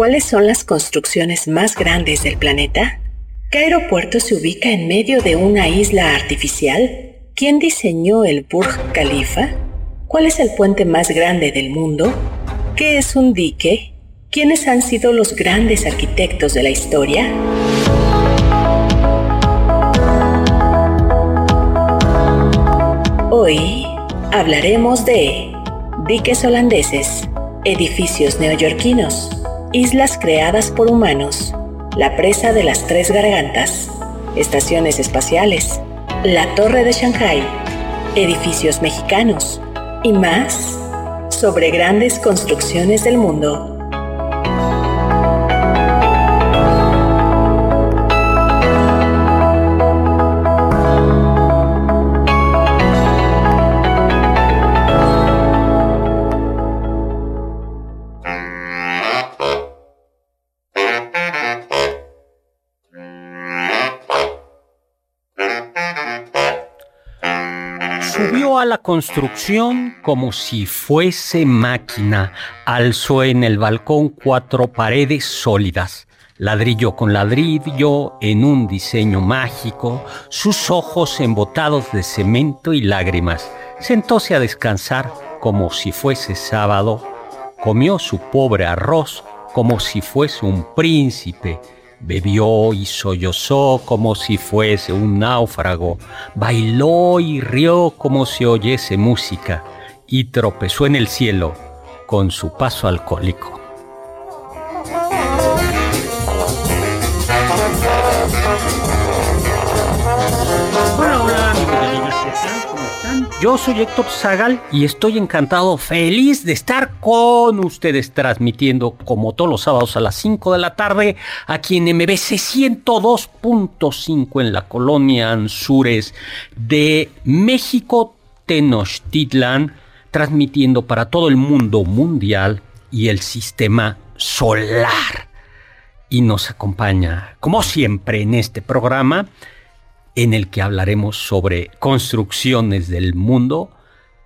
¿Cuáles son las construcciones más grandes del planeta? ¿Qué aeropuerto se ubica en medio de una isla artificial? ¿Quién diseñó el Burj Khalifa? ¿Cuál es el puente más grande del mundo? ¿Qué es un dique? ¿Quiénes han sido los grandes arquitectos de la historia? Hoy hablaremos de diques holandeses, edificios neoyorquinos, Islas creadas por humanos, la presa de las tres gargantas, estaciones espaciales, la torre de Shanghai, edificios mexicanos. Y más sobre grandes construcciones del mundo. A la construcción como si fuese máquina. Alzó en el balcón cuatro paredes sólidas, ladrillo con ladrillo, en un diseño mágico, sus ojos embotados de cemento y lágrimas. Sentóse a descansar como si fuese sábado. Comió su pobre arroz como si fuese un príncipe Bebió y sollozó como si fuese un náufrago, bailó y rió como si oyese música, y tropezó en el cielo con su paso alcohólico. Yo soy Héctor Zagal y estoy encantado, feliz de estar con ustedes transmitiendo como todos los sábados a las 5 de la tarde aquí en MBC 102.5 en la colonia Anzures de México, Tenochtitlan, transmitiendo para todo el mundo mundial y el sistema solar. Y nos acompaña, como siempre, en este programa en el que hablaremos sobre construcciones del mundo.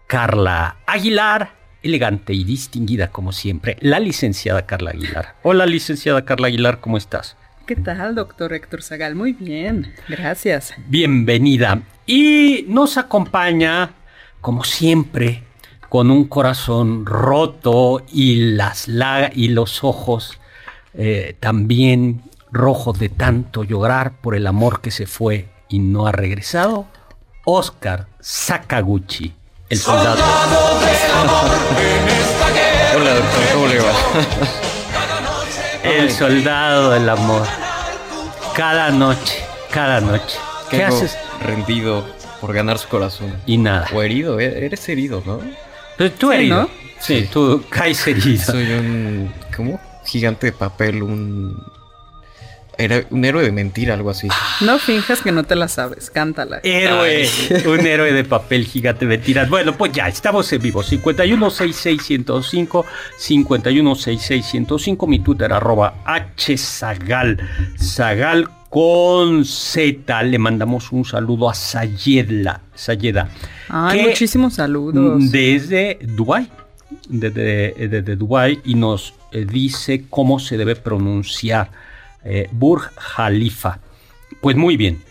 Carla Aguilar, elegante y distinguida como siempre, la licenciada Carla Aguilar. Hola, licenciada Carla Aguilar, ¿cómo estás? ¿Qué tal, doctor Héctor Zagal? Muy bien, gracias. Bienvenida. Y nos acompaña, como siempre, con un corazón roto y, las y los ojos eh, también rojos de tanto llorar por el amor que se fue y no ha regresado, Oscar Sakaguchi, el soldado. Hola, doctor, ¿cómo le va? el soldado del amor. Cada noche, cada noche. ¿Qué haces? Rendido por ganar su corazón. Y nada. O herido, e-, eres herido, ¿no? Pero tú herido. Sí, tú caes herido. Soy un. ¿Cómo? Gigante de papel, un era un héroe de mentira, algo así. No finjas que no te la sabes, cántala. Héroe, un héroe de papel gigante de mentiras. Bueno, pues ya, estamos en vivo. 5166105, 5166105, mi Twitter arroba hzagal, zagal con Z. Le mandamos un saludo a Sayeda. Sayeda. Ay, muchísimos saludos. Desde Dubai desde, desde Dubái y nos eh, dice cómo se debe pronunciar eh, Burj Khalifa. Pues muy bien,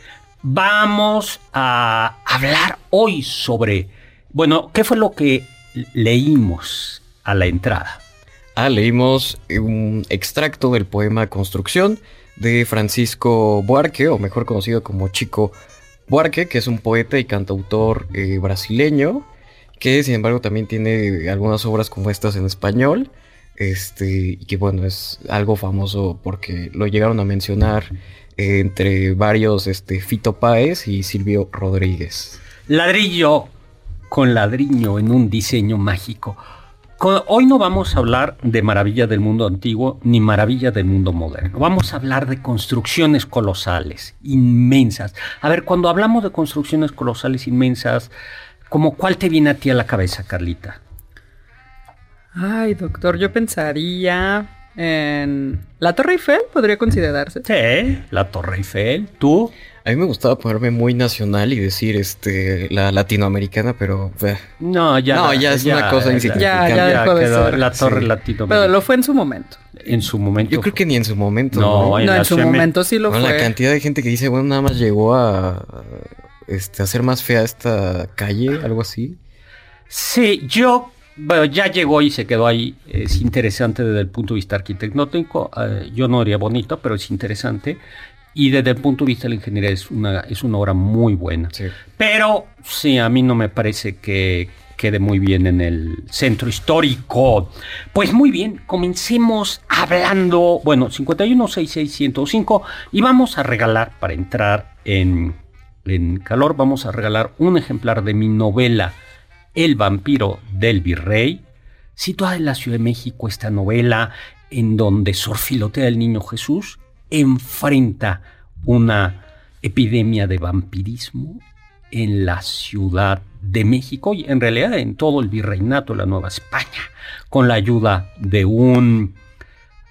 vamos a hablar hoy sobre, bueno, ¿qué fue lo que leímos a la entrada? Ah, leímos un extracto del poema Construcción de Francisco Buarque, o mejor conocido como Chico Buarque, que es un poeta y cantautor eh, brasileño, que sin embargo también tiene algunas obras como estas en español. Este, que bueno, es algo famoso porque lo llegaron a mencionar entre varios este, Fito Páez y Silvio Rodríguez. Ladrillo con ladrillo en un diseño mágico. Hoy no vamos a hablar de maravillas del mundo antiguo ni maravillas del mundo moderno. Vamos a hablar de construcciones colosales, inmensas. A ver, cuando hablamos de construcciones colosales, inmensas, ¿como cuál te viene a ti a la cabeza, Carlita? Ay, doctor, yo pensaría en la Torre Eiffel, podría considerarse. Sí, la Torre Eiffel. ¿Tú? A mí me gustaba ponerme muy nacional y decir este la latinoamericana, pero no, ya no, ya es una cosa insignificante. Ya, ya, dejó de ser. la torre latinoamericana. Pero lo fue en su momento. En su momento. Yo creo que ni en su momento. No, en, su momento sí lo fue. La cantidad de gente que dice, bueno, nada más llegó a este, hacer más fea esta calle, algo así. Sí, yo bueno, ya llegó y se quedó ahí. Es interesante desde el punto de vista arquitectónico. Eh, yo no diría bonito, pero es interesante. Y desde el punto de vista de la ingeniería es una, es una obra muy buena. Pero sí, a mí no me parece que quede muy bien en el centro histórico. Pues muy bien, comencemos hablando, bueno, 5166105 y vamos a regalar, para entrar en, en calor, vamos a regalar un ejemplar de mi novela El vampiro del virrey, situada en la Ciudad de México, esta novela en donde Sor Filotea del Niño Jesús enfrenta una epidemia de vampirismo en la Ciudad de México y en realidad en todo el virreinato de la Nueva España, con la ayuda de un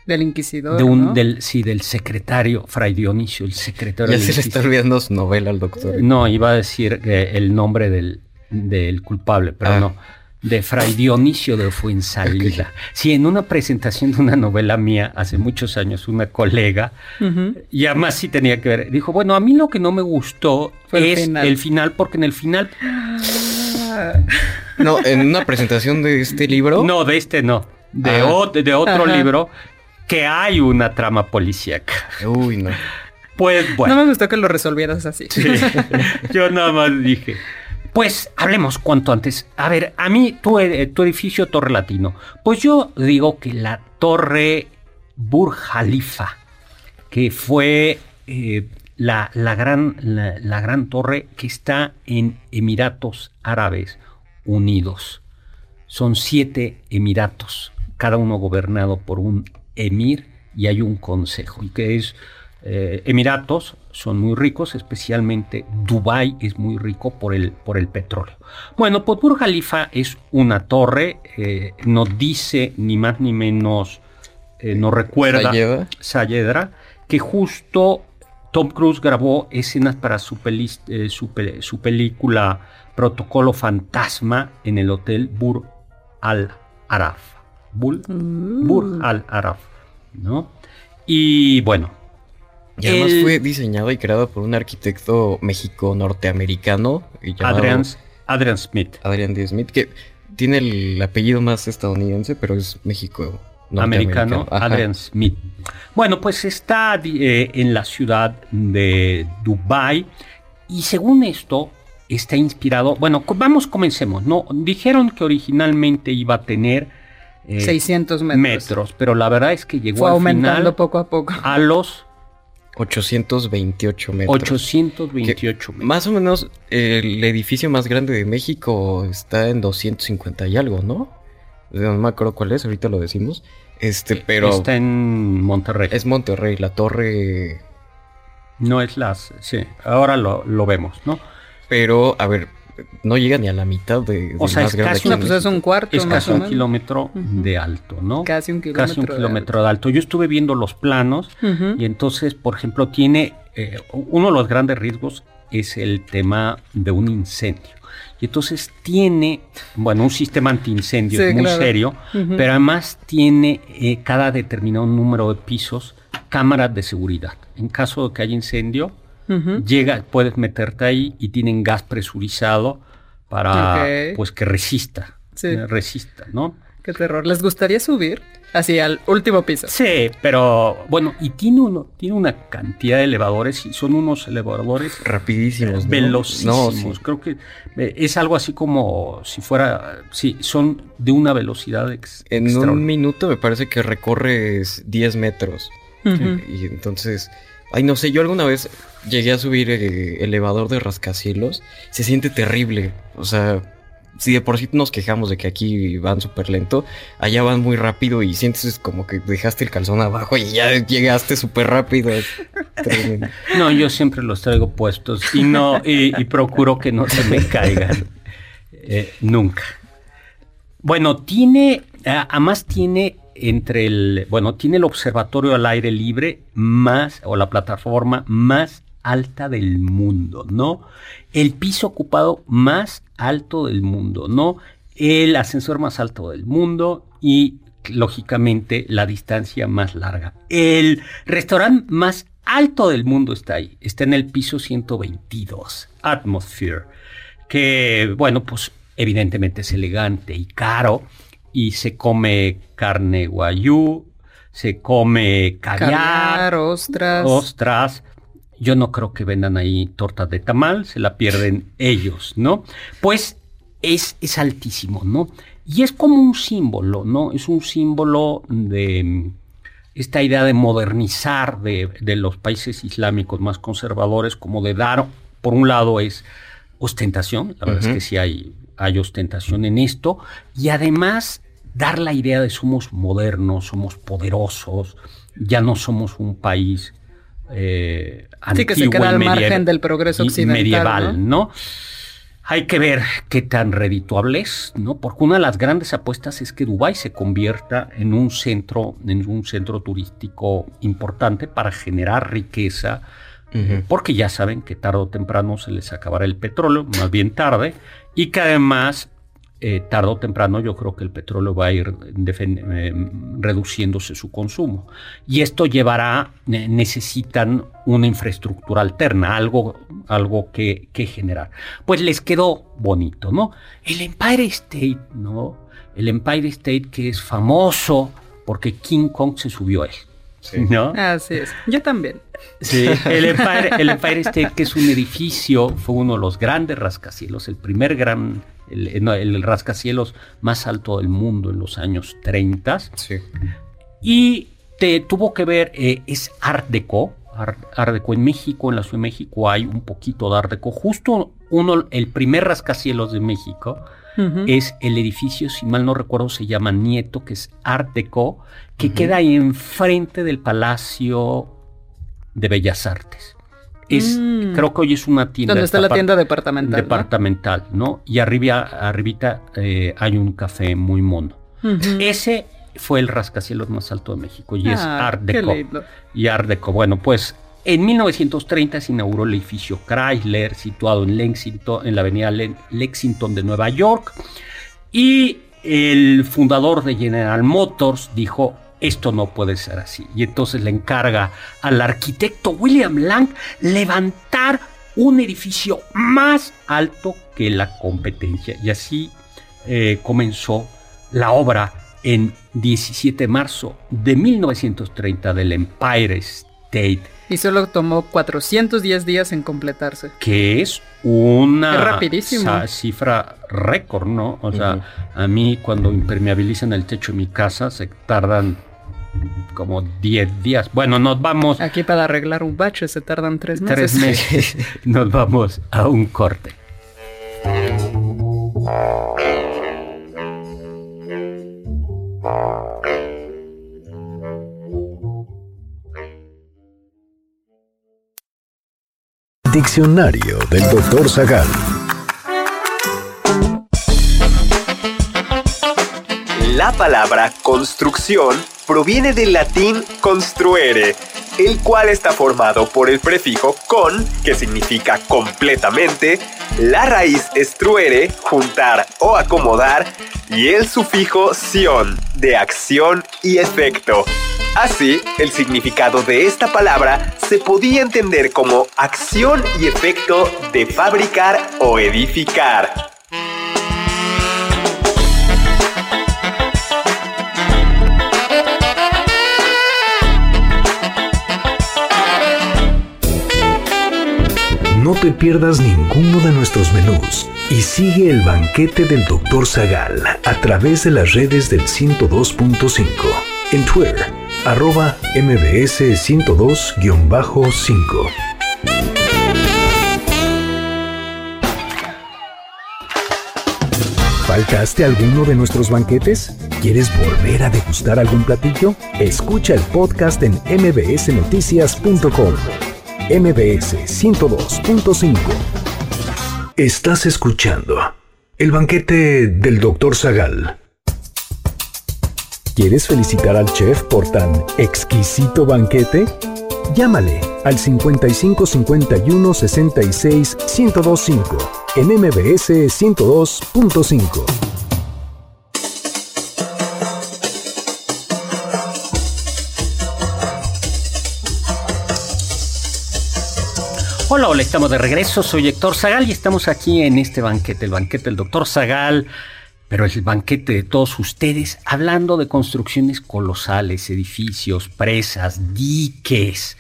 del inquisidor. De un, del, sí, del secretario, Fray Dionisio, el secretario. Ya se le está olvidando su novela al doctor. No, iba a decir eh, el nombre del, del culpable, pero ah. no de Fray Dionisio de Fuensalida. Sí, en una presentación de una novela mía hace muchos años, una colega, y además sí tenía que ver, dijo, bueno, a mí lo que no me gustó es el final. porque en el final... No, en una presentación de este libro. No, de este no, de, ah. de otro libro, que hay una trama policíaca. Uy, no. Pues bueno. No me gustó que lo resolvieras así. yo nada más dije. Pues hablemos cuanto antes. A ver, a mí tu, eh, tu edificio Torre Latino. Pues yo digo que la Torre Burj Khalifa, que fue eh, la, gran, la, gran torre que está en Emiratos Árabes Unidos. Son siete emiratos, cada uno gobernado por un emir y hay un consejo, y que es eh, Emiratos son muy ricos, especialmente Dubái es muy rico por el, por el petróleo. Bueno, pues Burj Khalifa es una torre, eh, no dice ni más ni menos, eh, no recuerda Sayedra, que justo Tom Cruise grabó escenas para su, su, película Protocolo Fantasma en el hotel Burj Al Araf. Burj, mm. Burj Al Araf, ¿no? Y bueno, y además fue diseñado y creado por un arquitecto México-norteamericano. Adrian, Adrian Smith. Adrian D. Smith, que tiene el apellido más estadounidense, pero es México. Americano, Adrian Smith. Bueno, pues está eh, en la ciudad de Dubai y según esto está inspirado. Bueno, vamos, comencemos. No, dijeron que originalmente iba a tener 600 eh, metros. pero la verdad es que llegó Fue aumentando poco a poco a los 828 metros. 828 metros. Más o menos el edificio más grande de México está en 250 y algo, ¿no? No me acuerdo cuál es, ahorita lo decimos. Este, pero. Está en Monterrey. Es Monterrey, la torre. No es las. Sí, ahora lo, lo vemos, ¿no? Pero, a ver, no llega ni a la mitad de, o sea, es casi, pues es un cuarto es casi un kilómetro de alto no casi un kilómetro, casi un kilómetro de, alto. yo estuve viendo los planos y entonces por ejemplo tiene eh, uno de los grandes riesgos es el tema de un incendio. Y entonces tiene, bueno, un sistema antiincendio muy serio, pero además tiene eh, cada determinado número de pisos cámaras de seguridad. En caso de que haya incendio, llega, puedes meterte ahí y tienen gas presurizado para pues que resista, resista, ¿no? Qué terror. ¿Les gustaría subir? Así al último piso. Sí, pero bueno, y tiene uno, tiene una cantidad de elevadores y son unos elevadores rapidísimos, velocísimos. Creo que eh, es algo así como si fuera, sí, son de una velocidad En un minuto me parece que recorres 10 metros. Y entonces Ay, no sé, yo alguna vez llegué a subir el elevador de rascacielos. Se siente terrible. O sea, si de por sí nos quejamos de que aquí van súper lento, allá van muy rápido y sientes como que dejaste el calzón abajo y ya llegaste súper rápido. no, yo siempre los traigo puestos y no, y, procuro que no se me caigan. Eh, nunca. Bueno, tiene, además tiene entre el, bueno, tiene el observatorio al aire libre más, o la plataforma más alta del mundo, ¿no? El piso ocupado más alto del mundo, ¿no? El ascensor más alto del mundo y, lógicamente, la distancia más larga. El restaurante más alto del mundo está ahí, está en el piso 122, Atmosphere, que, bueno, pues evidentemente es elegante y caro y se come carne guayú, se come caviar, ostras. ostras. Yo no creo que vendan ahí tortas de tamal, se la pierden ellos, ¿no? Pues es, es altísimo, ¿no? Y es como un símbolo, ¿no? Es un símbolo de mm, esta idea de modernizar de, de los países islámicos más conservadores, como de dar, por un lado es ostentación, la verdad es que sí hay, hay ostentación en esto, y además dar la idea de somos modernos, somos poderosos, ya no somos un país eh, sí, que se queda al margen del progreso occidental. Medieval, ¿no? Hay que ver qué tan redituable es, ¿no? Porque una de las grandes apuestas es que Dubái se convierta en un centro, en un centro turístico importante para generar riqueza, porque ya saben que tarde o temprano se les acabará el petróleo, más bien tarde, y que además eh, tarde o temprano yo creo que el petróleo va a ir eh, reduciéndose su consumo. Y esto llevará, necesitan una infraestructura alterna, algo, algo que, que, generar. Pues les quedó bonito, ¿no? El Empire State, ¿no? El Empire State que es famoso porque King Kong se subió a él. ¿No? Así es. Yo también. Sí, el Empire, el Empire State, que es un edificio, fue uno de los grandes rascacielos, el primer gran el, rascacielos más alto del mundo en los años 30. Sí. Y te tuvo que ver, eh, es Art Deco. Art, Deco en México, en la Ciudad de México hay un poquito de Art Deco. Justo uno, el primer rascacielos de México es el edificio, si mal no recuerdo, se llama Nieto, que es Art Deco, que queda ahí enfrente del Palacio de Bellas Artes. Mm. creo que hoy es una tienda. ¿Dónde está la tienda departamental? Departamental, ¿no? Y arriba, arribita eh, hay un café muy mono. Ese fue el rascacielos más alto de México y es ah, Art Deco. Y Art Deco. Bueno, pues en 1930 se inauguró el edificio Chrysler, situado en Lexington, en la avenida Lexington de Nueva York. Y el fundador de General Motors dijo, esto no puede ser así. Y entonces le encarga al arquitecto William Lang levantar un edificio más alto que la competencia. Y así eh, comenzó la obra en 17 de marzo de 1930 del Empire State. Y solo tomó 410 días en completarse. Que es una rapidísimo. cifra récord, ¿no? O sea, a mí cuando impermeabilizan el techo de mi casa se tardan como 10 días. Bueno, nos vamos. Aquí para arreglar un bache se tardan 3 meses. Tres meses. nos vamos a un corte. Diccionario del Doctor Zagal. La palabra construcción proviene del latín construere, el cual está formado por el prefijo con, que significa completamente, la raíz estruere, juntar o acomodar, y el sufijo sion, de acción y efecto. Así, el significado de esta palabra se podía entender como acción y efecto de fabricar o edificar. No te pierdas ninguno de nuestros menús y sigue el banquete del Dr. Zagal a través de las redes del 102.5 en Twitter, arroba mbs 102-5. ¿Faltaste alguno de nuestros banquetes? ¿Quieres volver a degustar algún platillo? Escucha el podcast en mbsnoticias.com. MBS 102.5. Estás escuchando el banquete del Dr. Zagal. ¿Quieres felicitar al chef por tan exquisito banquete? Llámale al 55 51 66 1025 en MBS 102.5. Hola, hola, estamos de regreso. Soy Héctor Zagal y estamos aquí en este banquete, el banquete del doctor Zagal, pero es el banquete de todos ustedes, hablando de construcciones colosales, edificios, presas, diques.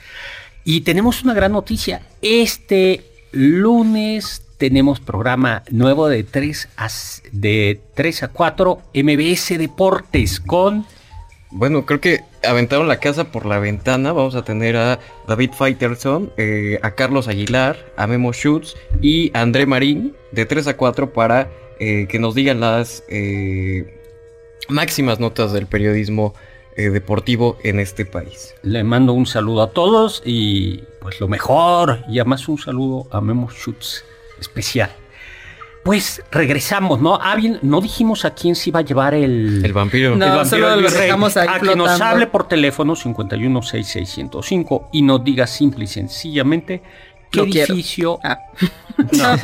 Y tenemos una gran noticia. Este lunes tenemos programa nuevo de 3 a, de 3 a 4 MBS Deportes con... Bueno, creo que aventaron la casa por la ventana. Vamos a tener a David Faitelson, eh, a Carlos Aguilar, a Memo Schutz y a André Marín de 3 a 4 para eh, que nos digan las eh, máximas notas del periodismo deportivo en este país. Le mando un saludo a todos y pues lo mejor y además un saludo a Memo Schutz especial. Pues regresamos, ¿no? Ah, bien, no dijimos a quién se iba a llevar el... El vampiro. No, el vampiro solo lo dejamos ahí A que nos flotando. hable por teléfono 5166105 y nos diga simple y sencillamente qué edificio... Ah. No.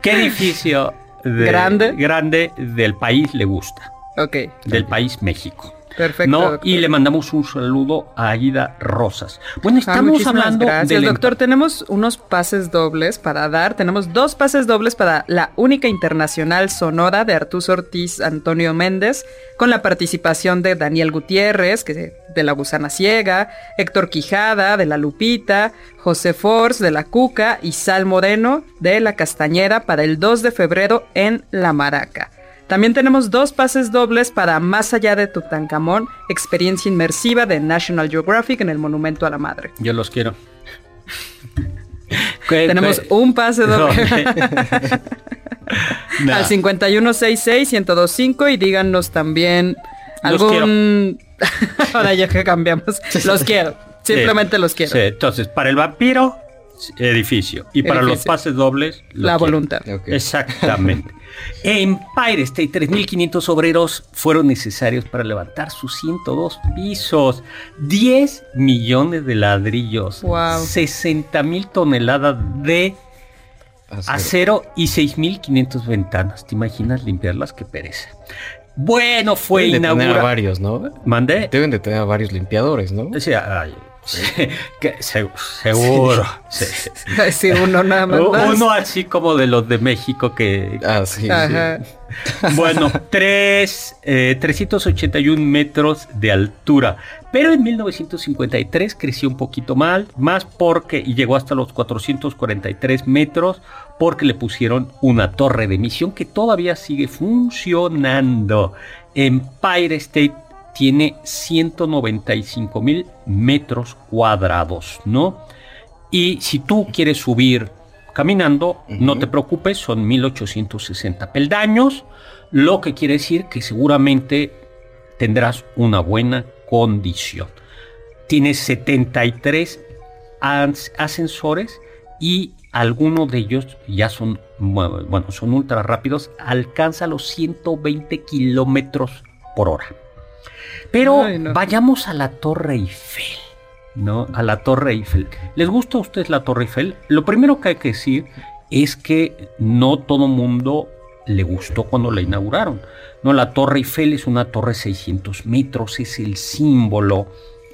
¿Qué edificio de- Grande. grande del país le gusta? Ok, Del país México. Perfecto. ¿no? doctor. Y le mandamos un saludo a Aida Rosas. Bueno, estamos hablando gracias, del doctor. Tenemos unos pases dobles para dar. Tenemos dos pases dobles para la única internacional sonora de Artús Ortiz Antonio Méndez, con la participación de Daniel Gutiérrez, que de La Gusana Ciega, Héctor Quijada, de La Lupita, José Force, de La Cuca, y Sal Moreno, de La Castañera, para el 2 de febrero en La Maraca. También tenemos dos pases dobles para Más allá de Tutankamón, experiencia inmersiva de National Geographic en el Monumento a la Madre. Yo los quiero. ¿Qué- Tenemos un pase doble Nah. al 5166-1025 y díganos también algún... Ahora ya que cambiamos. Los quiero. Simplemente Sí, los quiero. sí, entonces, para el vampiro, edificio. Y para los pases dobles, lo La quiero. voluntad. Exactamente. Empire State, 3.500 obreros fueron necesarios para levantar sus 102 pisos, 10 millones de ladrillos, Wow. 60 mil toneladas de Acero. acero y 6.500 ventanas. ¿Te imaginas limpiarlas? Qué pereza. Bueno, fue Deben de tener a inaugurado. varios, ¿no? ¿Mandé? Deben de tener a varios limpiadores, ¿no? Sí, sí, que seg- seguro. sí. Sí, uno nada más. Uno así como de los de México que... Ah, sí. Ajá. Bueno, tres, eh, 381 metros de altura. Pero en 1953 creció un poquito mal, más porque, y llegó hasta los 443 metros, porque le pusieron una torre de emisión que todavía sigue funcionando. Empire State tiene 195 mil metros cuadrados, ¿no? Y si tú quieres subir caminando, no te preocupes, son 1860 peldaños, lo que quiere decir que seguramente tendrás una buena condición. Tiene 73 ans- ascensores y algunos de ellos ya son, bu- bueno, son ultra rápidos, alcanza los 120 kilómetros por hora. Pero Ay, no. vayamos a la Torre Eiffel. ¿no? A la Torre Eiffel. ¿Les gusta a ustedes la Torre Eiffel? Lo primero que hay que decir es que no todo mundo le gustó cuando la inauguraron. No, la Torre Eiffel es una torre 600 metros, es el símbolo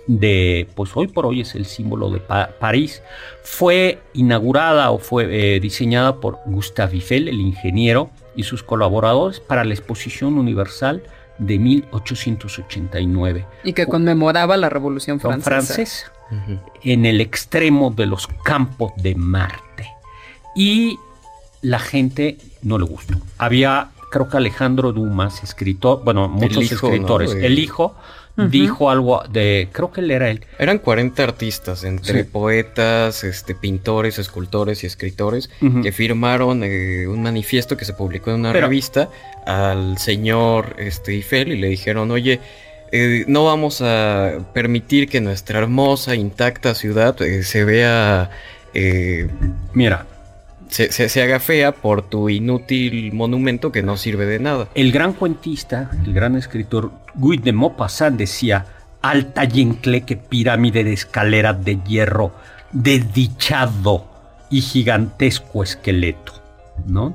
de, pues hoy por hoy es el símbolo de Pa- París. Fue inaugurada o fue eh, diseñada por Gustave Eiffel, el ingeniero, y sus colaboradores para la Exposición Universal de 1889. Y que conmemoraba la Revolución Francesa. francesa en el extremo de los campos de Marte. Y la gente no le gustó. Había, creo que Alejandro Dumas, escritor, bueno, muchos hijo, escritores, ¿no? De- el hijo dijo algo de, creo que él era él. Eran 40 artistas, entre Sí. poetas, este, pintores, escultores y escritores, que firmaron eh, un manifiesto que se publicó en una Pero- revista al señor este, Eiffel y le dijeron, oye, eh, no vamos a permitir que nuestra hermosa, intacta ciudad eh, se vea... eh, Mira, se, se- haga fea por tu inútil monumento que no sirve de nada. el gran cuentista, el gran escritor Guy de Maupassant decía, alta y encleque pirámide de escalera de hierro, desdichado y gigantesco esqueleto, ¿no?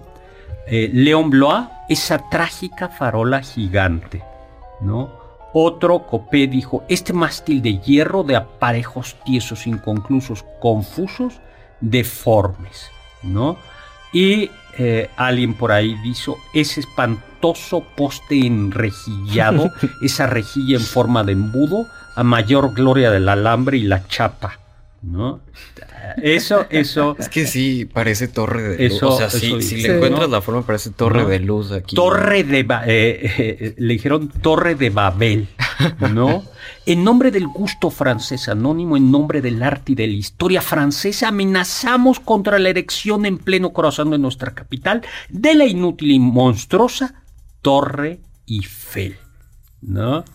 Eh, León Blois, esa trágica farola gigante, ¿no? Otro Copé dijo, este mástil de hierro de aparejos tiesos, inconclusos, confusos, deformes, ¿no? Y eh, alguien por ahí dijo, ese espantoso poste enrejillado, esa rejilla en forma de embudo, a mayor gloria del alambre y la chapa, ¿no? Eso, eso, Es que sí, parece torre de luz. Eso- o sea, sí, si le ¿no? encuentras la forma, parece torre ¿No? de luz aquí. Torre de Ba- eh, eh, le dijeron Torre de Babel, ¿no? En nombre del gusto francés anónimo, en nombre del arte y de la historia francesa, amenazamos contra la erección en pleno corazón de nuestra capital de la inútil y monstruosa Torre Eiffel, ¿no?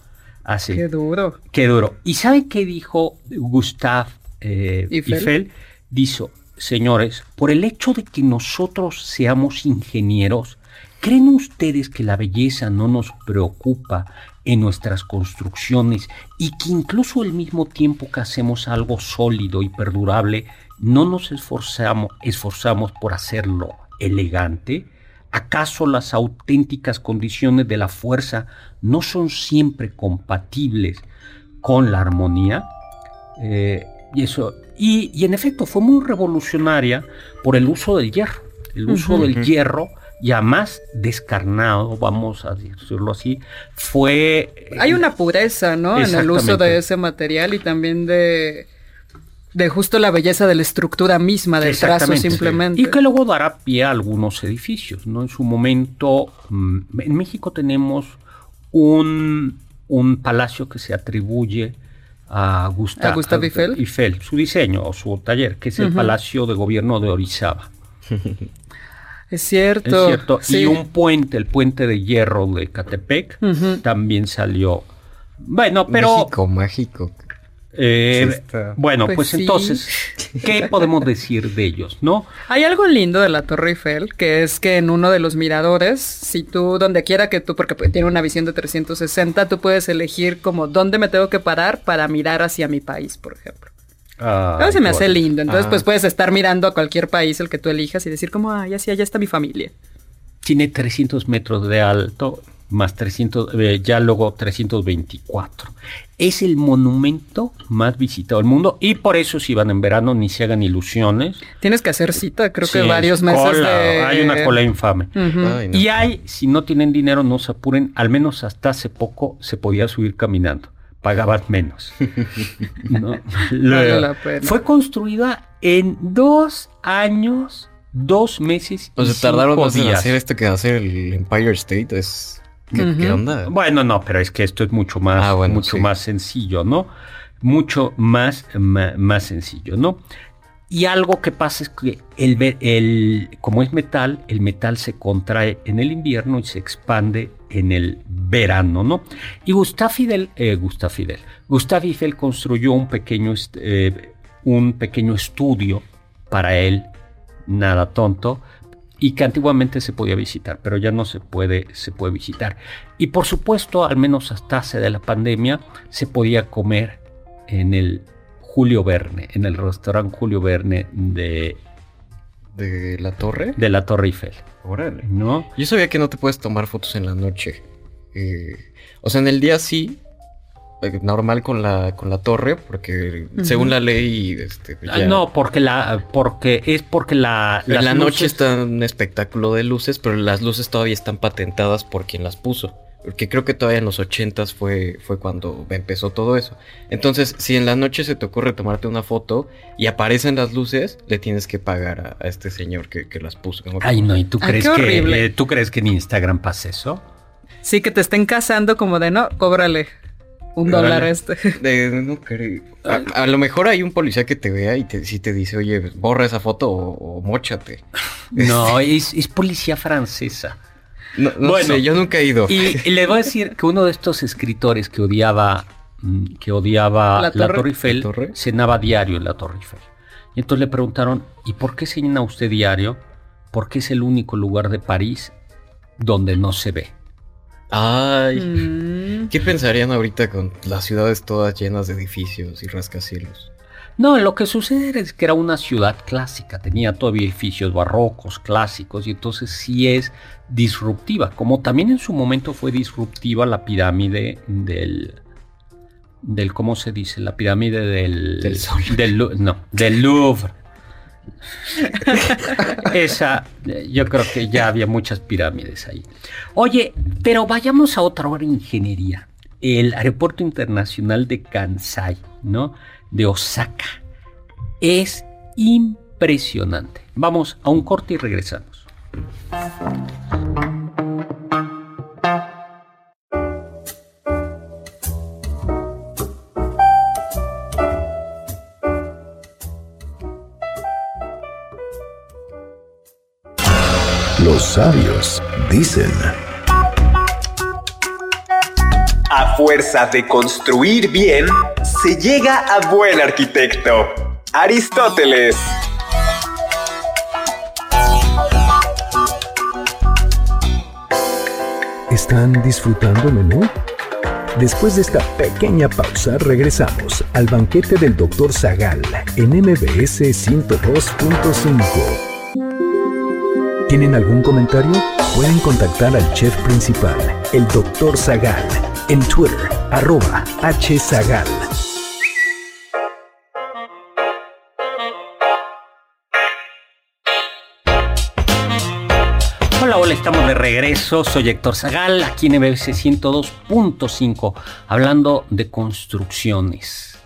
Así. Qué duro. Qué duro. ¿Y saben qué dijo Gustave eh, Eiffel? Eiffel? Dijo, señores, por el hecho de que nosotros seamos ingenieros, ¿creen ustedes que la belleza no nos preocupa en nuestras construcciones y que incluso al mismo tiempo que hacemos algo sólido y perdurable, no nos esforzamos, esforzamos por hacerlo elegante? ¿Acaso las auténticas condiciones de la fuerza no son siempre compatibles con la armonía? Eh, y eso, y, y en efecto fue muy revolucionaria por el uso del hierro, el uso del hierro ya más descarnado, vamos a decirlo así, fue... eh, Hay una pureza, ¿no? En el uso de ese material y también de, de justo la belleza de la estructura misma del trazo simplemente. Y que luego dará pie a algunos edificios, ¿no? En su momento, mm, en México tenemos un, un palacio que se atribuye a Gustave, ¿A Gustave Eiffel? Eiffel, su diseño o su taller, que es el. Palacio de Gobierno de Orizaba. Es cierto. Es cierto. sí. Y un puente, el puente de hierro de Catepec, también salió. Bueno, pero. México, mágico. eh, Sí bueno, Pues pues, sí. entonces, ¿qué podemos decir de ellos, no? Hay algo lindo de la Torre Eiffel, que es que en uno de los miradores, si tú, donde quiera que tú, porque tiene una visión de 360, tú puedes elegir como dónde me tengo que parar para mirar hacia mi país, por ejemplo. Ah, Eso se me hace lindo. Entonces, Ah. pues puedes estar mirando a cualquier país el que tú elijas y decir como, ah, ya sí, allá está mi familia. Tiene 300 metros de alto, más 300, eh, ya luego 324. Es el monumento más visitado del mundo y por eso si van en verano ni se hagan ilusiones. Tienes que hacer cita, creo que varios es meses cola, de... Hay una cola infame. Ay, no. Y hay, si no tienen dinero, no se apuren, al menos hasta hace poco se podía subir caminando. Pagaban menos. ¿No? Vale Luego, la pena. Fue construida en dos años, dos meses. O y sea, tardaron cinco más en días. hacer esto que hacer el Empire State. Es... ¿Qué, onda? Bueno, no, pero es que esto es mucho más, Ah, bueno, mucho sí. más sencillo, ¿no? Mucho más, ma- más sencillo, ¿no? Y algo que pasa es que el, el, como es metal, el metal se contrae en el invierno y se expande en el verano, ¿no? Y Gustave Fidel, eh, Gustave Fidel, Eiffel construyó un pequeño, eh, un pequeño estudio para él, nada tonto, y que antiguamente se podía visitar, pero ya no se puede, se puede visitar. Y por supuesto, al menos hasta hace de la pandemia, se podía comer en el Julio Verne, en el restaurante Julio Verne de, ¿De la torre? de la Torre Eiffel, Órale. ¿no? Yo sabía que no te puedes tomar fotos en la noche. Eh, o sea, en el día sí. eh, Normal con la, con la torre, porque según la ley, este, Ah, ya- No, porque la, porque es porque la, En las la noche luces- está un espectáculo de luces, pero las luces todavía están patentadas por quien las puso. Porque creo que todavía en los ochentas fue, fue cuando empezó todo eso. Entonces, si en la noche se te ocurre tomarte una foto y aparecen las luces, le tienes que pagar a, a este señor que, que las puso. ¿no? Ay, no, ¿y tú Ay, crees qué que eh, tú crees que en Instagram pasa eso? Sí, que te estén casando como de, no, cóbrale. Un dólar este. A, lo mejor hay un policía que te vea y te, si te dice, oye, borra esa foto o, mochate. No, es, policía francesa. No, bueno, yo nunca he ido. Y, le voy a decir que uno de estos escritores que odiaba, mm, que odiaba la Torre, Eiffel, cenaba diario en la Torre Eiffel. Y entonces le preguntaron, ¿y por qué cena usted diario? Porque es el único lugar de París donde no se ve. Ay, mm. ¿qué pensarían ahorita con las ciudades todas llenas de edificios y rascacielos? No, lo que sucede es que era una ciudad clásica, tenía todavía edificios barrocos, clásicos, y entonces sí es disruptiva, como también en su momento fue disruptiva la pirámide del, del ¿cómo se dice? La pirámide del, del sol. no, del Louvre. Esa, yo creo que ya había muchas pirámides ahí. Oye, pero vayamos a otra hora de ingeniería. El aeropuerto internacional de Kansai, ¿no? De Osaka. Es impresionante. Vamos a un corte y regresamos. Los sabios dicen... A fuerza de construir bien, se llega a buen arquitecto. Aristóteles. ¿Están disfrutando el menú? Después de esta pequeña pausa, regresamos al banquete del Dr. Zagal en MBS 102.5. ¿Tienen algún comentario? Pueden contactar al chef principal, el Dr. Zagal, en Twitter, arroba hzagal. Estamos de regreso. Soy Héctor Zagal, aquí en MBC 102.5, hablando de construcciones.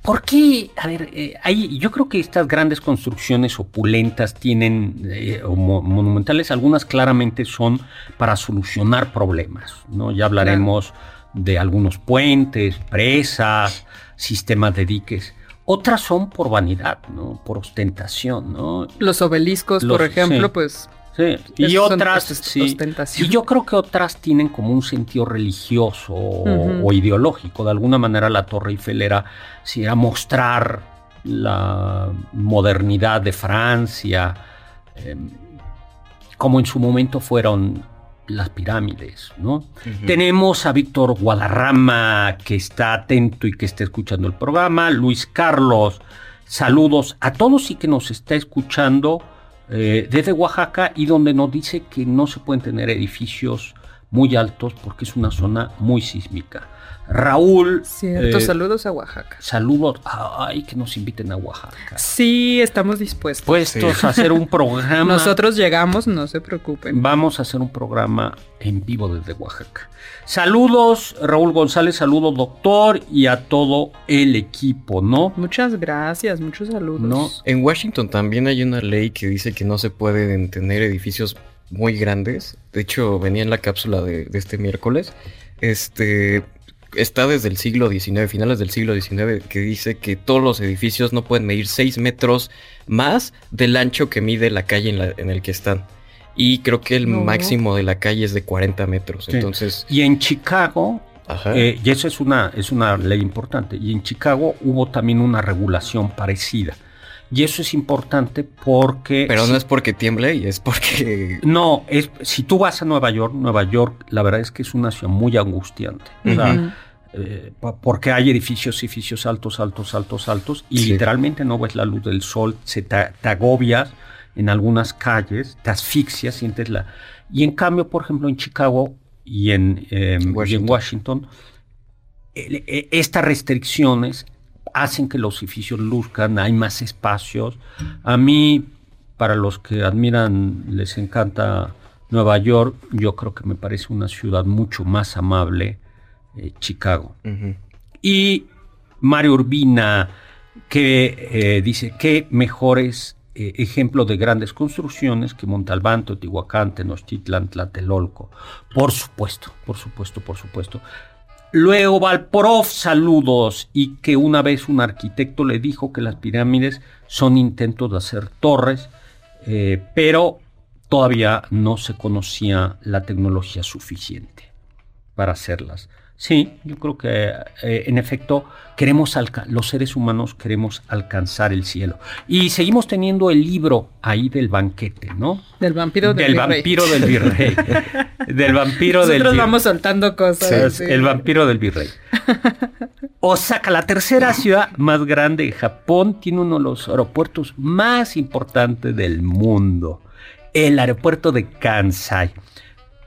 ¿Por qué? A ver, eh, yo creo que estas grandes construcciones opulentas tienen, eh, o monumentales, algunas claramente son para solucionar problemas, ¿no? Ya hablaremos de algunos puentes, presas, sistemas de diques. Otras son por vanidad, ¿no? Por ostentación, ¿no? Los obeliscos, por ejemplo, pues y otras, Y yo creo que otras tienen como un sentido religioso o, ideológico. De alguna manera la Torre Eiffel era, si era mostrar la modernidad de Francia, em, como en su momento fueron las pirámides, ¿no? Tenemos a Víctor Guadarrama que está atento y que está escuchando el programa, Luis Carlos, saludos a todos y que nos está escuchando eh, desde Oaxaca y donde nos dice que no se pueden tener edificios muy altos porque es una zona muy sísmica. Raúl. Cierto, eh, saludos a Oaxaca. Saludos. Ay, que nos inviten a Oaxaca. Sí, estamos dispuestos. Puestos a hacer un programa. Nosotros llegamos, no se preocupen. Vamos a hacer un programa en vivo desde Oaxaca. Saludos, Raúl González, saludos, doctor, y a todo el equipo, ¿no? Muchas gracias, muchos saludos. En Washington también hay una ley que dice que no se pueden tener edificios muy grandes. De hecho, venía en la cápsula de, de este miércoles. Este está desde el siglo XIX, finales del siglo XIX, que dice que todos los edificios no pueden medir 6 metros más del ancho que mide la calle en, el que están. Y creo que el máximo de la calle es de 40 metros. Entonces. Y en Chicago. Eh, y eso es una, es una ley importante. Y en Chicago hubo también una regulación parecida. Y eso es importante porque... Pero no es porque tiemble y es porque... No, es, si tú vas a Nueva York, Nueva York la verdad es que es una ciudad muy angustiante. Eh, porque hay edificios, edificios altos, altos, altos, altos, y literalmente no ves la luz del sol, se te, agobias en algunas calles, te asfixias, sientes la... Y en cambio, por ejemplo, en Chicago y en, em, Washington, en Washington. E, estas restricciones hacen que los edificios luzcan, hay más espacios. A mí, para los que admiran, les encanta Nueva York, yo creo que me parece una ciudad mucho más amable, eh, Chicago. Y Mario Urbina, que eh, dice que mejores eh, ejemplos de grandes construcciones que Montalbán, Teotihuacán, Tenochtitlan, Tlatelolco. Por supuesto, por supuesto, por supuesto. Luego Valprof, saludos, y que una vez un arquitecto le dijo que las pirámides son intentos de hacer torres, eh, pero todavía no se conocía la tecnología suficiente para hacerlas. Sí, yo creo que eh, en efecto queremos los seres humanos queremos alcanzar el cielo. Y seguimos teniendo el libro ahí del banquete, ¿no? Del vampiro del, del vampiro del virrey. del vampiro del Nosotros vamos soltando cosas. El vampiro del virrey. Osaka, la tercera ciudad más grande de Japón, tiene uno de los aeropuertos más importantes del mundo. El aeropuerto de Kansai.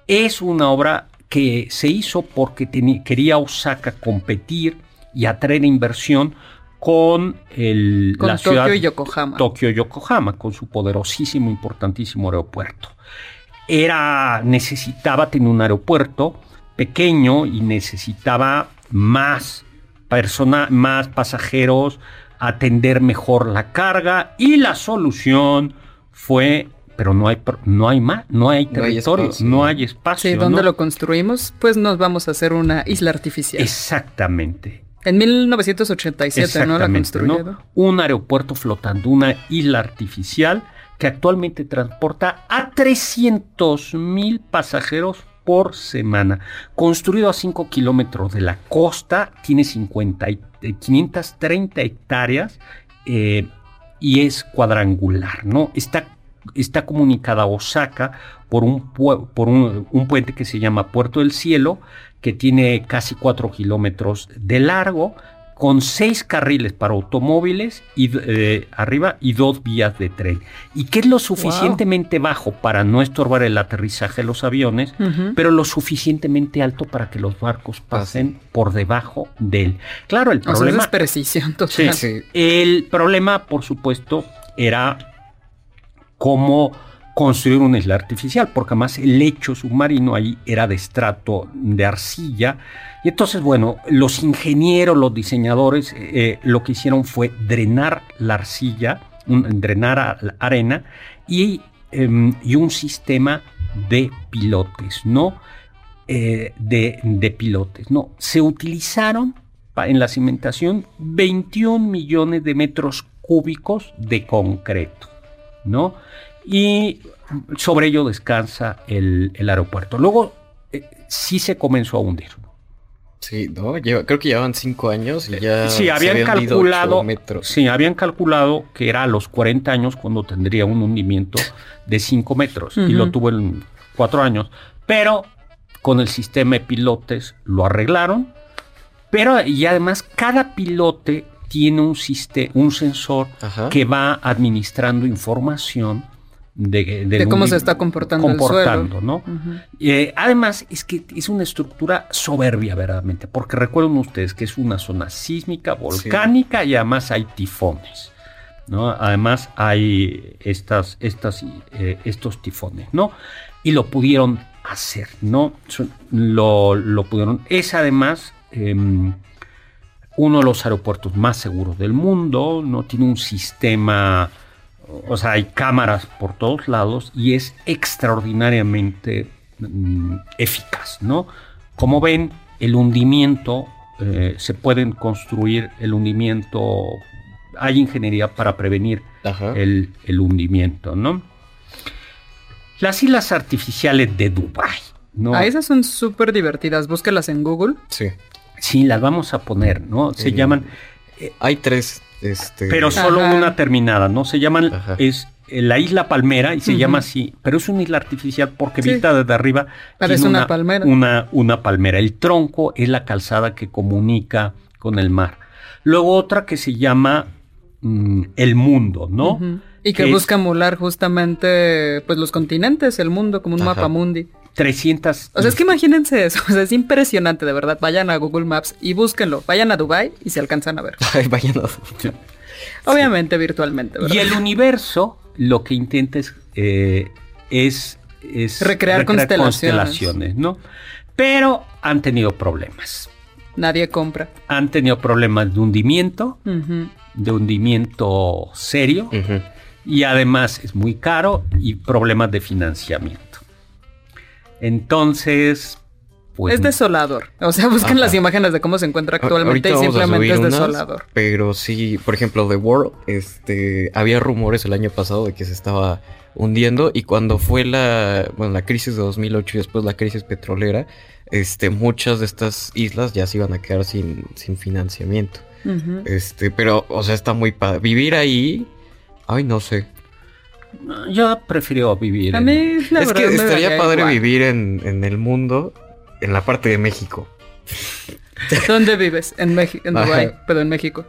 Es una obra que se hizo porque quería Osaka competir y atraer inversión con, el, la ciudad Tokio y Yokohama. Tokio Yokohama, con su poderosísimo, importantísimo aeropuerto. Era, necesitaba tener un aeropuerto pequeño y necesitaba más persona, más pasajeros, atender mejor la carga y la solución fue pero no hay no hay más, no hay territorio, no hay espacio. sí, ¿dónde lo construimos? Pues nos vamos a hacer una isla artificial. Exactamente. En 1987, ¿no? La construyeron. Un aeropuerto flotando, una isla artificial que actualmente transporta a 300 mil pasajeros por semana. Construido a 5 kilómetros de la costa, tiene 50 530 hectáreas eh, y es cuadrangular, ¿no? Está está comunicada a Osaka por, un, por un, puente que se llama Puerto del Cielo, que tiene casi 4 kilómetros de largo, con seis carriles para automóviles y, eh, arriba y dos vías de tren. Y que es lo suficientemente bajo para no estorbar el aterrizaje de los aviones, pero lo suficientemente alto para que los barcos pasen por debajo de él. Claro, el problema... es precisión total. el problema, por supuesto, era cómo construir una isla artificial, porque además el lecho submarino ahí era de estrato de arcilla. Y entonces, bueno, los ingenieros, los diseñadores, eh, lo que hicieron fue drenar la arcilla, drenar la arena y, em, y, un sistema de pilotes, ¿no? Eh, de, de pilotes, ¿no? Se utilizaron en la cimentación 21 millones de metros cúbicos de concreto. ¿No? Y sobre ello descansa el, aeropuerto. Luego eh, sí se comenzó a hundir. Sí, ¿no? creo que llevaban cinco años y ya. Sí, habían, calculado. Sí, habían calculado que era a los 40 años cuando tendría un hundimiento de 5 metros. Y lo tuvo en cuatro años. Pero con el sistema de pilotes lo arreglaron. Pero y además cada pilote tiene un, sistema, un sensor que va administrando información de, cómo se está comportando, el suelo. ¿no? Eh, además, es que es una estructura soberbia, verdaderamente, porque recuerden ustedes que es una zona sísmica, volcánica y además hay tifones. ¿no? Además hay estas, estas, eh, estos tifones, ¿no? Y lo pudieron hacer, ¿no? Lo, lo pudieron. Es además em, uno de los aeropuertos más seguros del mundo, no tiene un sistema, o sea, hay cámaras por todos lados y es extraordinariamente mm, eficaz, ¿no? Como ven, el hundimiento, eh, se pueden construir el hundimiento, hay ingeniería para prevenir el, hundimiento, ¿no? Las islas artificiales de Dubái. ¿no? Ah, esas son súper divertidas. Búsquelas en Google. Sí. Sí, las vamos a poner, ¿no? Se llaman... Eh, hay tres, este... Pero solo una terminada, ¿no? Se llaman... Es eh, la isla Palmera y se llama así, pero es una isla artificial porque vista desde arriba parece una, palmera. Una, una palmera. El tronco es la calzada que comunica con el mar. Luego otra que se llama mm, El Mundo, ¿no? Y que, busca emular justamente pues los continentes, el mundo como un mapa mundi. 300. O sea, es que imagínense eso. O sea, es impresionante, de verdad. Vayan a Google Maps y búsquenlo. Vayan a Dubai y se alcanzan a ver. vayan a Obviamente, virtualmente. Y el universo lo que intenta es, eh, es, recrear, constelaciones. ¿no? Pero han tenido problemas. Nadie compra. Han tenido problemas de hundimiento, de hundimiento serio, y además es muy caro y problemas de financiamiento. Entonces, Pues, es desolador. O sea, busquen Ajá. las imágenes de cómo se encuentra actualmente y simplemente es unas, desolador. Pero sí, por ejemplo, The World, este, había rumores el año pasado de que se estaba hundiendo y cuando fue la, bueno, la crisis de 2008 y después la crisis petrolera, este, muchas de estas islas ya se iban a quedar sin, sin financiamiento. Este, pero, o sea, está muy padre. Vivir ahí, ay, no sé. Yo prefiero vivir. A en- mí, la es que estaría padre igual. vivir en, en el mundo, en la parte de México. ¿Dónde vives? En México, en Ajá. Dubai, pero en México.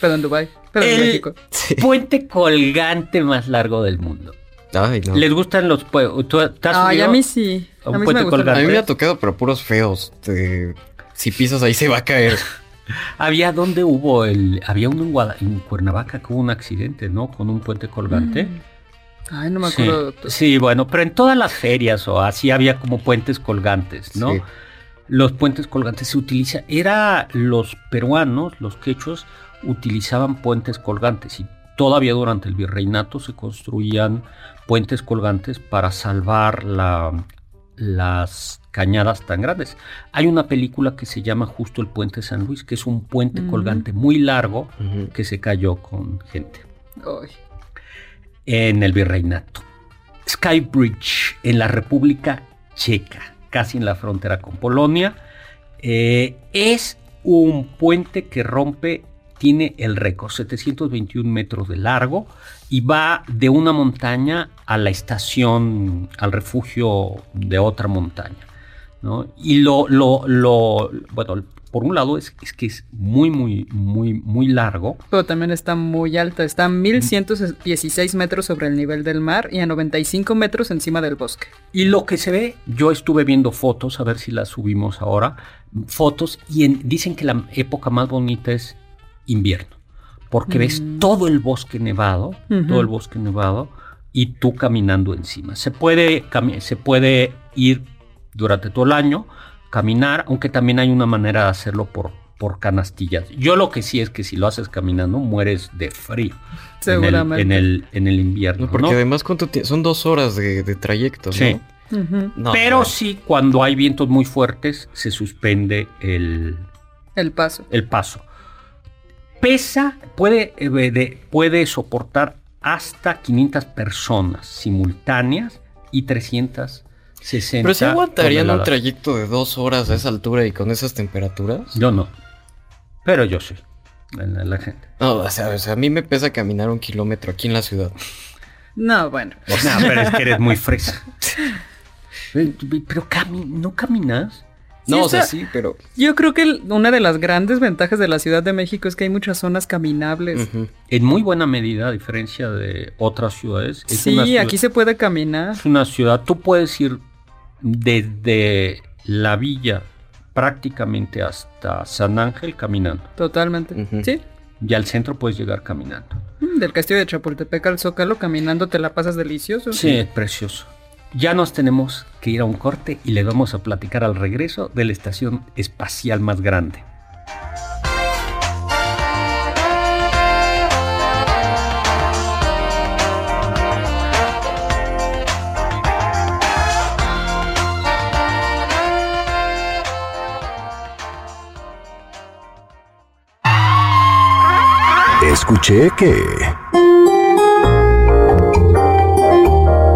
Pero en Dubai, pero en México. Sí. puente colgante más largo del mundo. Ay, no. ¿Les gustan los puentes? ¿Tú te has Ay, a mí sí. a mí sí puente colgante. A mí me ha tocado, pero puros feos. Te- Si pisas ahí se va a caer. Había donde hubo el. Había uno en, Guada- en Cuernavaca que hubo un accidente, ¿no? Con un puente colgante. Ay, no me Sí, acuerdo. doctor. sí, bueno, pero en todas las ferias o así había como puentes colgantes, ¿no? Sí. Los puentes colgantes se utiliza, era los peruanos, los quechos, utilizaban puentes colgantes y todavía durante el virreinato se construían puentes colgantes para salvar la- las cañadas tan grandes. Hay una película que se llama justo el puente San Luis, que es un puente colgante muy largo que se cayó con gente Ay. En el virreinato. Sky Bridge en la República Checa, casi en la frontera con Polonia. Eh, es un puente que rompe, tiene el récord, 721 metros de largo y va de una montaña a la estación, al refugio de otra montaña. ¿no? Y lo, lo, lo, bueno, por un lado es, es que es muy, muy, muy, muy largo. Pero también está muy alta. Está a 1116 metros sobre el nivel del mar y a 95 metros encima del bosque. Y lo que se ve, yo estuve viendo fotos, a ver si las subimos ahora, fotos, y en- dicen que la época más bonita es invierno, porque ves Mm. todo el bosque nevado, todo el bosque nevado, y tú caminando encima. Se puede, se puede ir durante todo el año, caminar, aunque también hay una manera de hacerlo por, por canastillas. Yo lo que sí es que si lo haces caminando, mueres de frío. en el- Seguramente. En el, en el, invierno. No, porque ¿no? además, ¿cuánto Son dos horas de, de trayecto, ¿no? Sí. No, Pero bueno. sí, cuando hay vientos muy fuertes, se suspende el, El paso. el paso. Pesa, puede, eh, de- puede soportar hasta 500 personas simultáneas y 360 Pero si aguantarían un trayecto de dos horas a esa altura y con esas temperaturas. Yo no. Pero yo sí. La, la gente. No, o sea, o sea, a mí me pesa caminar un kilómetro aquí en la ciudad. No, bueno. O sea, pero es que eres muy fresa. Pero cami- ¿no caminas? No, Sí, o sea, sí, pero. Yo creo que el- una de las grandes ventajas de la Ciudad de México es que hay muchas zonas caminables. En muy buena medida, a diferencia de otras ciudades. es Sí, una ciudad- aquí se puede caminar. Es una ciudad, tú puedes ir desde la villa prácticamente hasta San Ángel caminando. Totalmente. Sí. Y al centro puedes llegar caminando. Mm, Del castillo de Chapultepec al Zócalo caminando te la pasas delicioso. Sí, es precioso. Ya nos tenemos que ir a un corte y le vamos a platicar al regreso de la estación espacial más grande. Escuché que...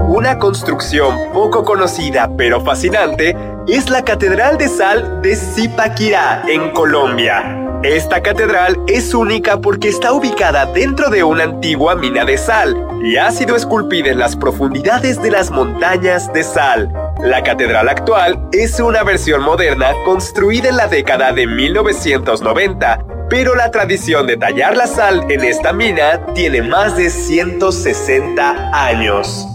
Una construcción poco conocida pero fascinante es la Catedral de Sal de Zipaquirá, en Colombia. Esta catedral es única porque está ubicada dentro de una antigua mina de sal y ha sido esculpida en las profundidades de las montañas de sal. La catedral actual es una versión moderna construida en la década de 1990, pero la tradición de tallar la sal en esta mina tiene más de 160 años.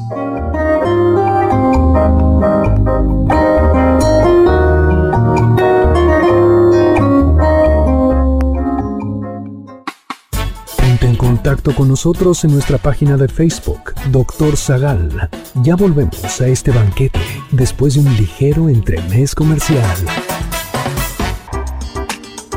Ponte en contacto con nosotros en nuestra página de Facebook, Doctor Zagal. Ya volvemos a este banquete después de un ligero entremés comercial.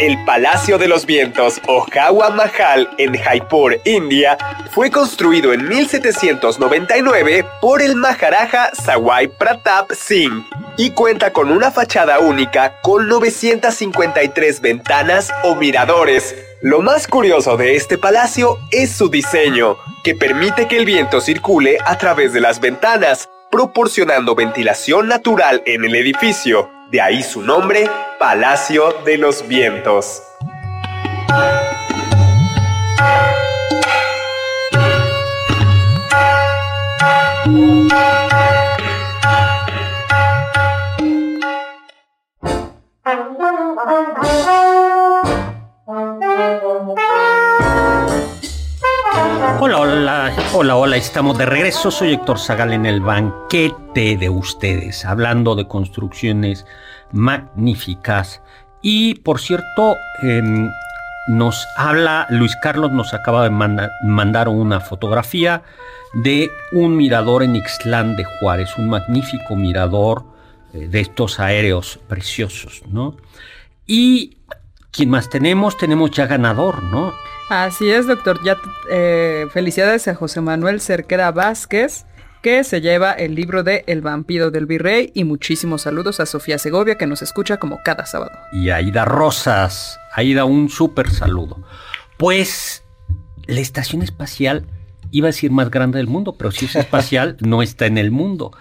El Palacio de los Vientos o Hawa Mahal en Jaipur, India, fue construido en 1799 por el Maharaja Sawai Pratap Singh y cuenta con una fachada única con 953 ventanas o miradores. Lo más curioso de este palacio es su diseño, que permite que el viento circule a través de las ventanas, proporcionando ventilación natural en el edificio. De ahí su nombre, Palacio de los Vientos. Hola, hola, hola, hola, estamos de regreso. Soy Héctor Zagal en el banquete de ustedes, hablando de construcciones magníficas. Y por cierto, em, nos habla, Luis Carlos nos acaba de manda- mandar una fotografía de un mirador en Ixtlán de Juárez, un magnífico mirador eh, de estos aéreos preciosos, ¿no? Y ¿quién más tenemos? Tenemos ya ganador, ¿no? Así es, doctor. Ya eh, felicidades a José Manuel Cerquera Vázquez, que se lleva el libro de El vampiro del virrey. Y muchísimos saludos a Sofía Segovia, que nos escucha como cada sábado. y Aida Rosas. Aida, un súper saludo. Pues la estación espacial iba a decir más grande del mundo, pero si es espacial, no está en el mundo.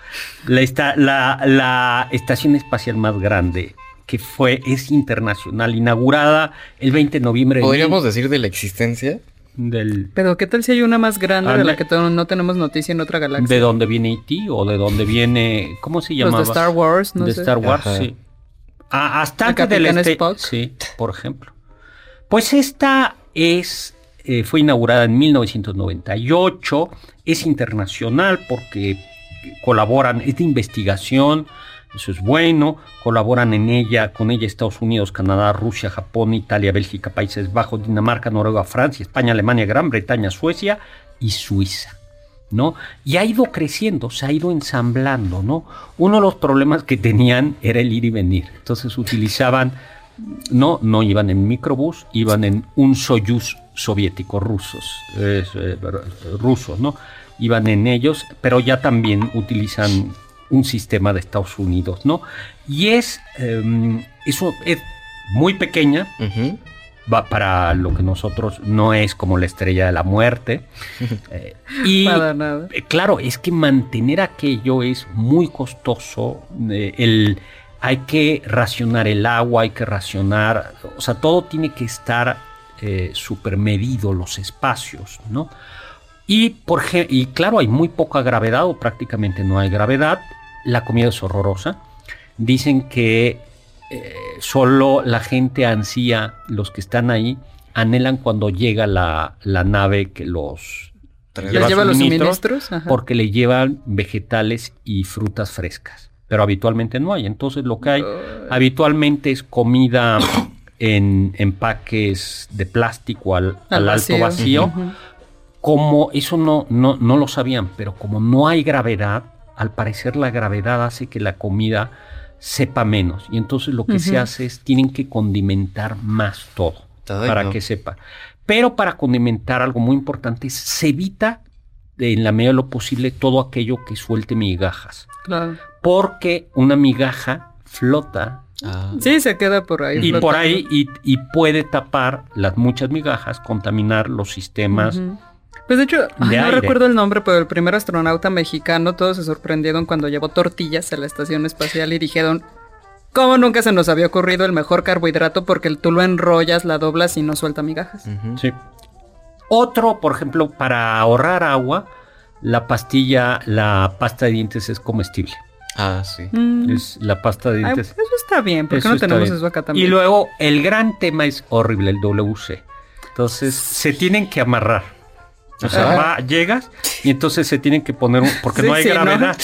La, esta- la, la estación espacial más grande que fue, es internacional, inaugurada el 20 de noviembre de ¿Podríamos decir de la existencia? del, Pero ¿qué tal si hay una más grande de la que no tenemos noticia en otra galaxia? de dónde viene E.T. o de dónde viene, ¿cómo se Los llamaba? de Star Wars, no de sé. Star Wars, Ajá. sí. Ah, hasta El antes del este- Spock. Sí, por ejemplo. Pues esta es, eh, fue inaugurada en 1998, es internacional porque colaboran, es de investigación, eso es bueno, colaboran en ella, con ella Estados Unidos, Canadá, Rusia, Japón, Italia, Bélgica, Países Bajos, Dinamarca, Noruega, Francia, España, Alemania, Gran Bretaña, Suecia y Suiza. ¿no? Y ha ido creciendo, se ha ido ensamblando, ¿no? Uno de los problemas que tenían era el ir y venir. Entonces utilizaban, no, no iban en microbús, iban en un Soyuz soviético, rusos, eh, rusos, ¿no? Iban en ellos, pero ya también utilizan un sistema de Estados Unidos, ¿no? Y es, eh, eso es muy pequeña, va para lo que nosotros no es como la estrella de la muerte. Eh, y Nada, nada. eh, claro, es que mantener aquello es muy costoso. eh, el, hay que racionar el agua, hay que racionar, o sea, todo tiene que estar eh, supermedido, los espacios, ¿no? Y, por, y claro, hay muy poca gravedad o prácticamente no hay gravedad. La comida es horrorosa. Dicen que eh, solo la gente ansía, los que están ahí, anhelan cuando llega la, la nave que los Trae ¿Les lleva lleva los suministros? Ajá. porque le llevan vegetales y frutas frescas. Pero habitualmente no hay. Entonces lo que hay habitualmente es comida en empaques de plástico al, Al al alto vacío. Como eso no, no, no lo sabían, pero como no hay gravedad, al parecer la gravedad hace que la comida sepa menos. Y entonces lo que se hace es tienen que condimentar más todo para no. que sepa. Pero para condimentar algo muy importante es se evita en la medida de lo posible todo aquello que suelte migajas. Claro. Porque una migaja flota Ah. Sí, se queda por ahí. y por ahí y, y puede tapar las muchas migajas, contaminar los sistemas. Pues de hecho, de no aire. recuerdo el nombre, pero el primer astronauta mexicano, todos se sorprendieron cuando llevó tortillas a la estación espacial y dijeron, ¿cómo nunca se nos había ocurrido el mejor carbohidrato? Porque tú lo enrollas, la doblas y no suelta migajas. Sí. Otro, por ejemplo, para ahorrar agua, la pastilla, la pasta de dientes es comestible. Ah, sí. Mm. Es la pasta de Ay, dientes. pues eso está bien, porque Eso no tenemos bien. eso acá también. Y luego el gran tema es horrible, el WC. Entonces se tienen que amarrar. O sea, va, llegas y entonces se tienen que poner un, porque Sí, no hay sí, ¿no? gravedad.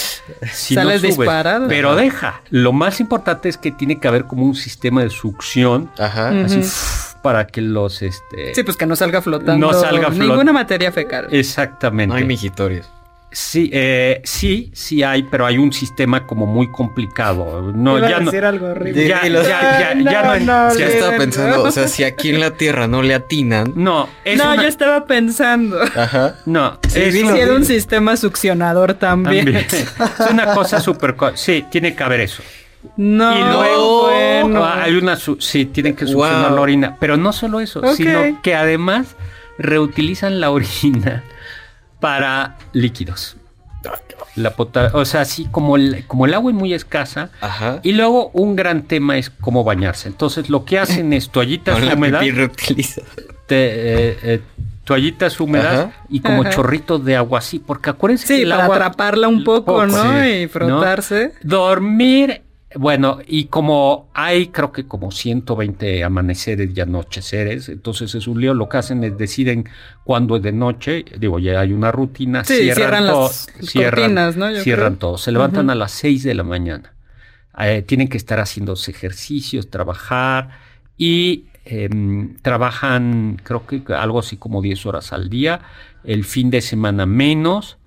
Si no Sales subes. disparado. Pero deja. Lo más importante es que tiene que haber como un sistema de succión Ajá. Así para que los este Sí, pues que no salga flotando. No salga flot- Ninguna materia fecal. exactamente. No hay mijitorios. Sí, eh, sí, sí hay, pero hay un sistema como muy complicado. No, Iba a ya no. decir algo horrible. Ya, Dilo. ya, ya, ya no, Ya no, estaba no. pensando, o sea, si aquí en la Tierra no le atinan. no, es no, una- yo estaba pensando. Ajá. no, Sí, es dilo. era un sistema succionador también. también. es una cosa súper. co- Sí, tiene que haber eso. No, y luego bueno. ah, hay una. su- Sí, tienen que succionar Wow. la orina. Pero no solo eso, Ok. sino que además reutilizan la orina para líquidos. La pota- o sea, así como el, como el agua es muy escasa. Ajá. Y luego un gran tema es cómo bañarse. Entonces lo que hacen es toallitas Con la húmedas, pipí reutiliza. te- eh, eh, toallitas húmedas Ajá. y como Ajá. chorritos de agua así, porque acuérdense que Sí, el para agua atraparla un poco, ¿no? Sí, y frotarse. ¿no? Dormir, bueno, y como hay creo que como 120 amaneceres y anocheceres, entonces es un lío, lo que hacen es deciden cuándo es de noche, digo, ya hay una rutina, Sí, cierran, cierran todo, las cortinas, ¿no? Yo cierran creo. todo, se levantan a las 6 de la mañana, Eh, tienen que estar haciendo ejercicios, trabajar y em, trabajan creo que algo así como 10 horas al día, el fin de semana menos,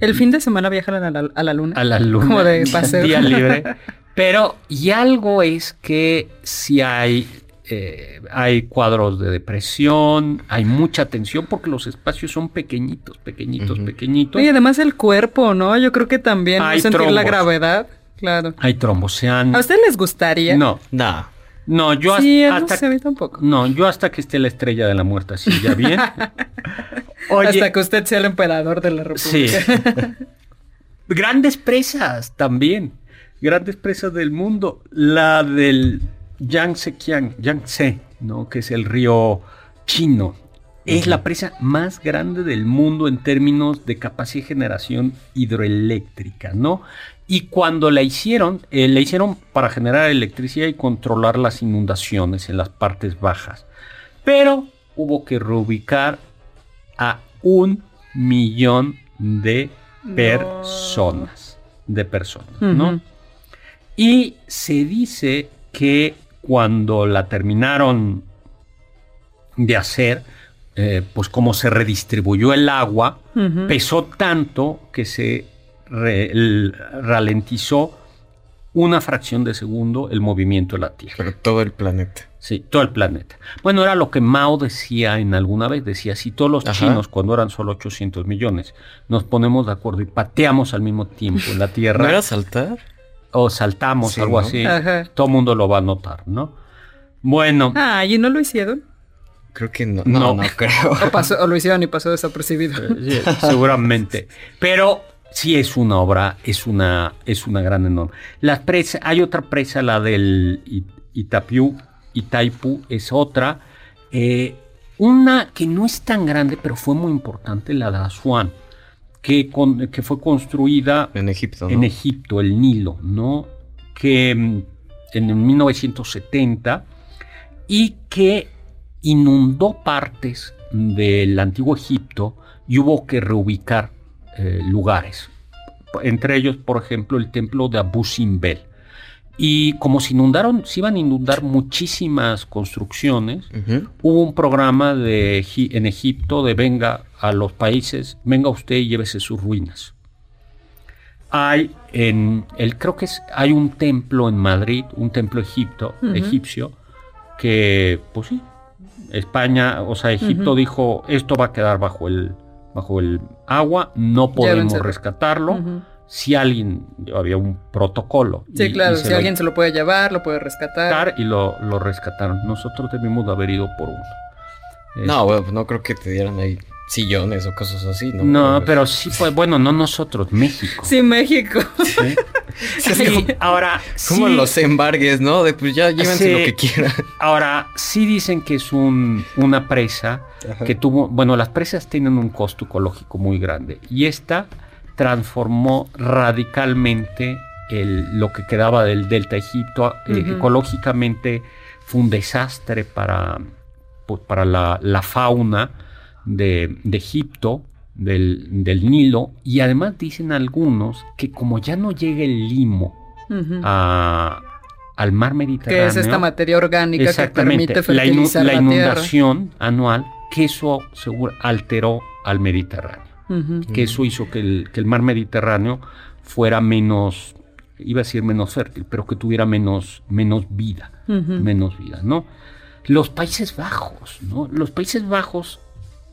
El fin de semana viajan a la, a la luna. a la luna. Como de paseo. Día libre. Pero, y algo es que si hay, eh, hay cuadros de depresión, hay mucha tensión porque los espacios son pequeñitos, pequeñitos, pequeñitos. Y además el cuerpo, ¿no? Yo creo que también Hay sentir la gravedad. Claro. Hay trombos, sean... ¿A ustedes les gustaría? No, Nah. no, yo hasta, sí, no hasta- sé, tampoco. no, yo hasta que esté la estrella de la muerte así, ya bien. Oye, Hasta que usted sea el emperador de la Sí. república. Grandes presas también. Grandes presas del mundo. La del Yangtze, Yangtze, ¿no? Que es el río chino. Es la presa más grande del mundo en términos de capacidad de generación hidroeléctrica, ¿no? Y cuando la hicieron, eh, la hicieron para generar electricidad y controlar las inundaciones en las partes bajas. Pero hubo que reubicar a un millón de No. personas. De personas, ¿no? Y se dice que cuando la terminaron de hacer, eh, pues como se redistribuyó el agua, pesó tanto que se re- el- ralentizó una fracción de segundo el movimiento de la Tierra. Pero todo el planeta. Sí, todo el planeta. Bueno, era lo que Mao decía en alguna vez, decía, si todos los Ajá. chinos, cuando eran solo 800 millones, nos ponemos de acuerdo y pateamos al mismo tiempo en la Tierra, ¿No era saltar? O saltamos, Sí, algo ¿no? así, Ajá. todo el mundo lo va a notar, ¿no? Bueno, Ah, ¿y no lo hicieron? Creo que no. No. No, no, creo. O, pasó, o lo hicieron y pasó desapercibido. eh, sí, seguramente. Pero sí es una obra, es una, es una gran enorme. La presa, hay otra presa, la del I- Itapiú, Itaipu, es otra. Eh, una que no es tan grande, pero fue muy importante, la de Asuán, que, con- que fue construida En Egipto, ¿no? en Egipto, el Nilo, ¿no? Que mm, en el 1970 y que inundó partes del antiguo Egipto y hubo que reubicar eh, lugares. Entre ellos, por ejemplo, el templo de Abu Simbel. Y como se inundaron, se iban a inundar muchísimas construcciones, hubo un programa de, en Egipto de venga a los países, venga usted y llévese sus ruinas. Hay en el creo que es hay un templo en Madrid, un templo egipto, egipcio que pues sí, España, o sea, Egipto dijo, esto va a quedar bajo el bajo el agua, no podemos rescatarlo. Si alguien había un protocolo Sí, y- claro. y Si lo alguien se lo puede llevar, lo puede rescatar. y lo, lo rescataron. Nosotros debimos de haber ido por uno. No, bueno, pues no creo que te dieran ahí sillones o cosas así, ¿no? No, pero sí fue, bueno, no nosotros, México. Sí, México. ¿sí? Sí, ahora, Como sí, los embargues, ¿no? De pues ya llévense Sí. lo que quieran. ahora sí dicen que es un, una presa que tuvo, bueno, las presas tienen un costo ecológico muy grande y esta transformó radicalmente el- lo que quedaba del delta Egipto. eh, ecológicamente fue un desastre para, pues, para la, la fauna de, de Egipto, del, del Nilo, y además dicen algunos que como ya no llega el limo a- al mar Mediterráneo, que es esta materia orgánica que permite la, inu- fertilizar la tierra. inundación anual, que eso seguro alteró al Mediterráneo. Que eso hizo que el, que el mar Mediterráneo fuera menos, iba a decir menos fértil, pero que tuviera menos, menos vida, menos vida, ¿no? Los Países Bajos, ¿no? Los Países Bajos,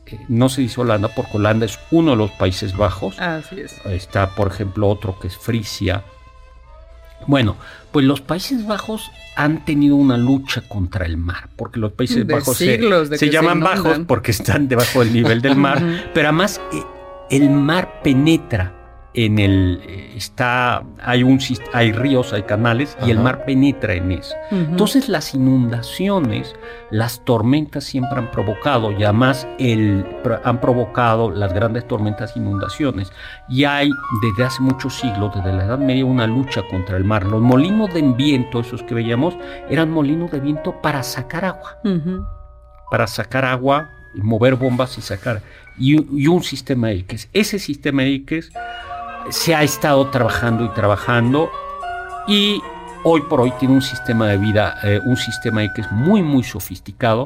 eh, no se dice Holanda porque Holanda es uno de los Países Bajos. Así es. Está, por ejemplo, otro que es Frisia. Bueno, pues los Países Bajos han tenido una lucha contra el mar, porque los Países De Bajos se, llaman bajos porque están debajo del nivel del mar, pero además eh, el mar penetra en el eh, está hay un hay ríos, hay canales y el mar penetra en eso. Entonces las inundaciones, las tormentas siempre han provocado y además el, han provocado las grandes tormentas e inundaciones. Y hay desde hace muchos siglos, desde la Edad Media, una lucha contra el mar. Los molinos de viento, esos que veíamos, eran molinos de viento para sacar agua, para sacar agua, y mover bombas y sacar. Y, un sistema diques. Ese sistema diques se ha estado trabajando y trabajando y hoy por hoy tiene un sistema de vida, eh, un sistema diques muy muy sofisticado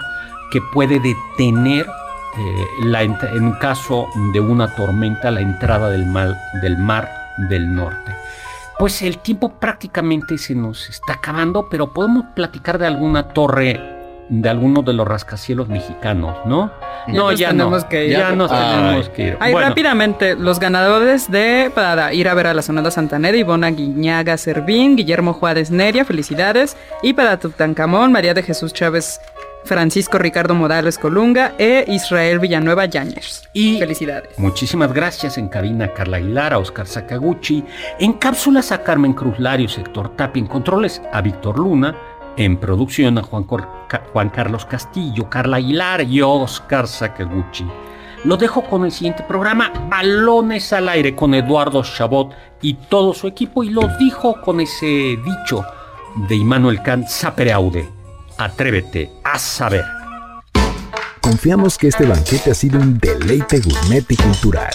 que puede detener eh, la en caso de una tormenta la entrada del del mar del norte. Pues el tiempo prácticamente se nos está acabando, pero podemos platicar de alguna torre, de alguno de los rascacielos mexicanos, ¿no? Ya no, ya tenemos no. que ir. Ya nos Ay. tenemos que ir. Ahí Bueno, rápidamente, los ganadores de para ir a ver a la Sonora Santanera, Ivona Guiñaga Servín, Guillermo Juárez Neria, felicidades. Y para Tutankamón, María de Jesús Chávez, Francisco Ricardo Morales Colunga e Israel Villanueva Yáñez. Y- felicidades. Muchísimas gracias en cabina a Carla Aguilar, a Oscar Sakaguchi, en cápsulas a Carmen Cruz Larios, Héctor Tapia, en controles a Víctor Luna, en producción a Juan, Carlos Castillo, Carla Aguilar y Oscar Sakaguchi. Lo dejo con el siguiente programa, Balones al aire con Eduardo Chabot y todo su equipo y lo dijo con ese dicho de Immanuel Kant, sapere aude, atrévete a saber. Confiamos que este banquete ha sido un deleite gourmet y cultural.